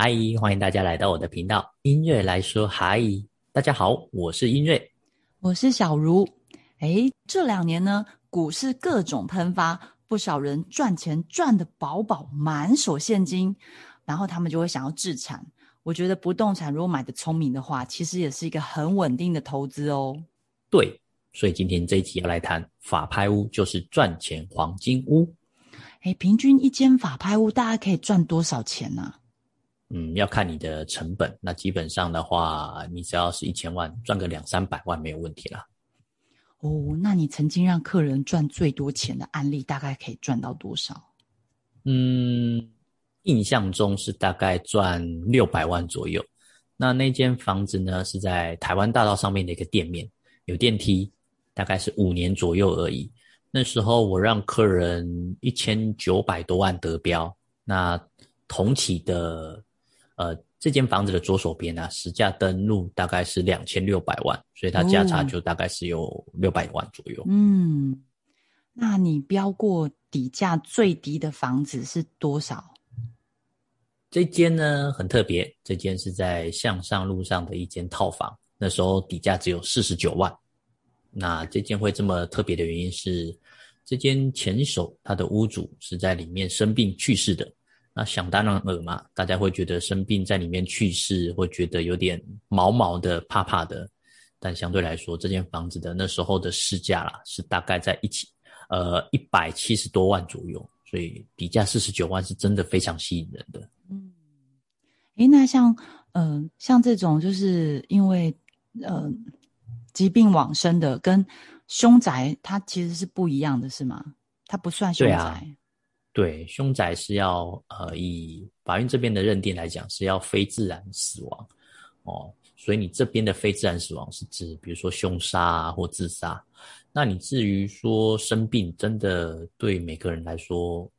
嗨，欢迎大家来到我的频道，音乐来说嗨。大家好，我是音乐，我是小茹。诶，这两年呢，股市各种喷发，不少人赚钱赚得饱饱，满手现金，然后他们就会想要置产。我觉得不动产如果买的聪明的话，其实也是一个很稳定的投资哦。对，所以今天这一集要来谈法拍屋，就是赚钱黄金屋。诶，平均一间法拍屋大概可以赚多少钱呢？嗯，要看你的成本。那基本上的话，你只要是一千万，赚个两三百万没有问题啦。哦，那你曾经让客人赚最多钱的案例，大概可以赚到多少？嗯，印象中是大概赚六百万左右。那那间房子呢，是在台湾大道上面的一个店面，有电梯，大概是五年左右而已。那时候我让客人一千九百多万得标，那同期的。呃，这间房子的左手边呢，实价登录大概是两千六百万，所以它价差就大概是有六百万左右。嗯，那你标过底价最低的房子是多少？这间呢很特别，这间是在向上路上的一间套房，那时候底价只有四十九万。那这间会这么特别的原因是，这间前手他的屋主是在里面生病去世的。那想当然尔嘛，大家会觉得生病在里面去世，会觉得有点毛毛的、怕怕的。但相对来说，这间房子的那时候的市价啦，是大概在一起，呃，一百七十多万左右，所以底价四十九万是真的非常吸引人的。嗯，诶，那像，嗯，像这种就是因为，呃，疾病往生的，跟凶宅它其实是不一样的，是吗？它不算凶宅。对，凶宅是要呃，以法院这边的认定来讲，是要非自然死亡哦。所以你这边的非自然死亡是指，比如说凶杀啊或自杀。那你至于说生病，真的对每个人来说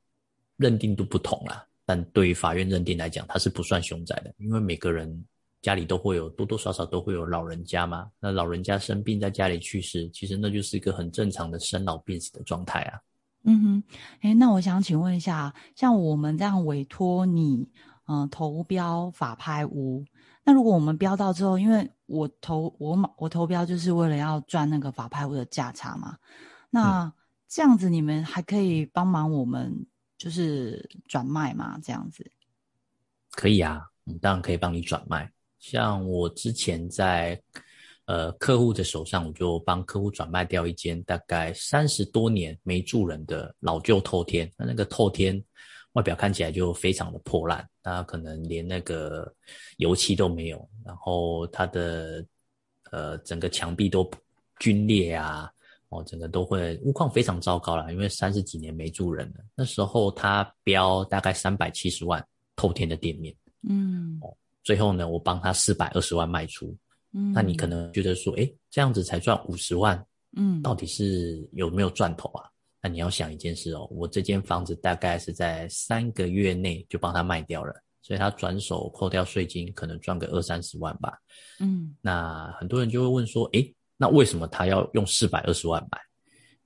认定都不同啦。但对于法院认定来讲，它是不算凶宅的，因为每个人家里都会有多多少少都会有老人家嘛。那老人家生病在家里去世，其实那就是一个很正常的生老病死的状态啊。嗯哼，哎，那我想请问一下，像我们这样委托你，嗯，投标法拍屋，那如果我们标到之后，因为我投我我投标就是为了要赚那个法拍屋的价差嘛，那这样子你们还可以帮忙我们就是转卖吗？这样子？可以啊，我们当然可以帮你转卖，像我之前在。呃，客户的手上，我就帮客户转卖掉一间大概三十多年没住人的老旧透天。那那个透天外表看起来就非常的破烂，那可能连那个油漆都没有，然后它的呃整个墙壁都龟裂啊，哦，整个都会屋况非常糟糕了，因为三十几年没住人了。那时候他标大概三百七十万透天的店面，嗯，最后呢，我帮他四百二十万卖出。嗯，那你可能觉得说，哎，这样子才赚五十万，嗯，到底是有没有赚头啊？那你要想一件事哦，我这间房子大概是在三个月内就帮他卖掉了，所以他转手扣掉税金，可能赚个二三十万吧。嗯，那很多人就会问说，哎，那为什么他要用四百二十万买？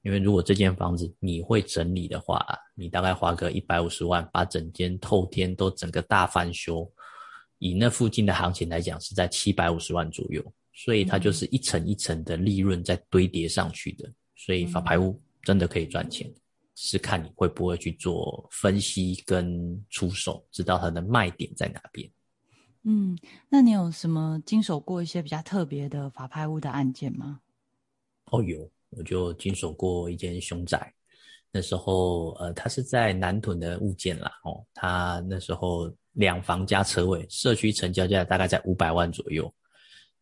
因为如果这间房子你会整理的话，你大概花个一百五十万，把整间透天都整个大翻修。以那附近的行情来讲，是在七百五十万左右，所以它就是一层一层的利润在堆叠上去的。所以法拍屋真的可以赚钱，是看你会不会去做分析跟出手，知道它的卖点在哪边。嗯，那你有什么经手过一些比较特别的法拍屋的案件吗？哦，有，我就经手过一间凶宅。那时候，呃，他是在南屯的物件啦，哦，他那时候。两房加车位，社区成交价大概在五百万左右。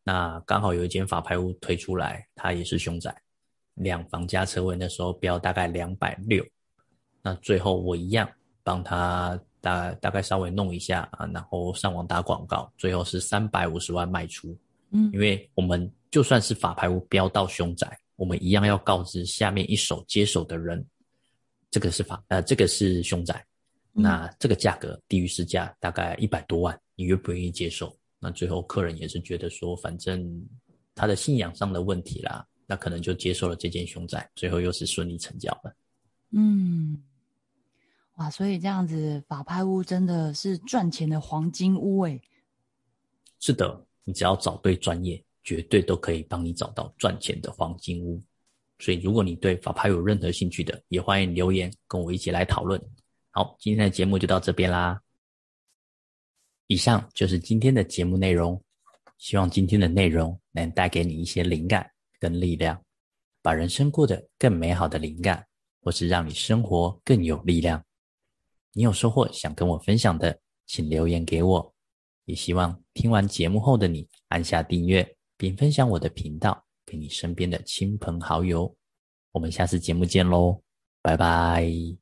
那刚好有一间法拍屋推出来，它也是凶宅，两房加车位，那时候标大概两百六。那最后我一样帮他大大概稍微弄一下啊，然后上网打广告，最后是三百五十万卖出。嗯，因为我们就算是法拍屋标到凶宅，我们一样要告知下面一手接手的人，这个是法呃这个是凶宅。那这个价格低于市价大概一百多万，你愿不愿意接受？那最后客人也是觉得说，反正他的信仰上的问题啦，那可能就接受了这件凶宅，最后又是顺利成交了。嗯，哇，所以这样子法拍屋真的是赚钱的黄金屋诶。是的，你只要找对专业，绝对都可以帮你找到赚钱的黄金屋。所以，如果你对法拍有任何兴趣的，也欢迎留言跟我一起来讨论。好，今天的节目就到这边啦。以上就是今天的节目内容，希望今天的内容能带给你一些灵感跟力量，把人生过得更美好的灵感，或是让你生活更有力量。你有收获想跟我分享的，请留言给我。也希望听完节目后的你按下订阅，并分享我的频道。给你身边的亲朋好友，我们下次节目见喽，拜拜。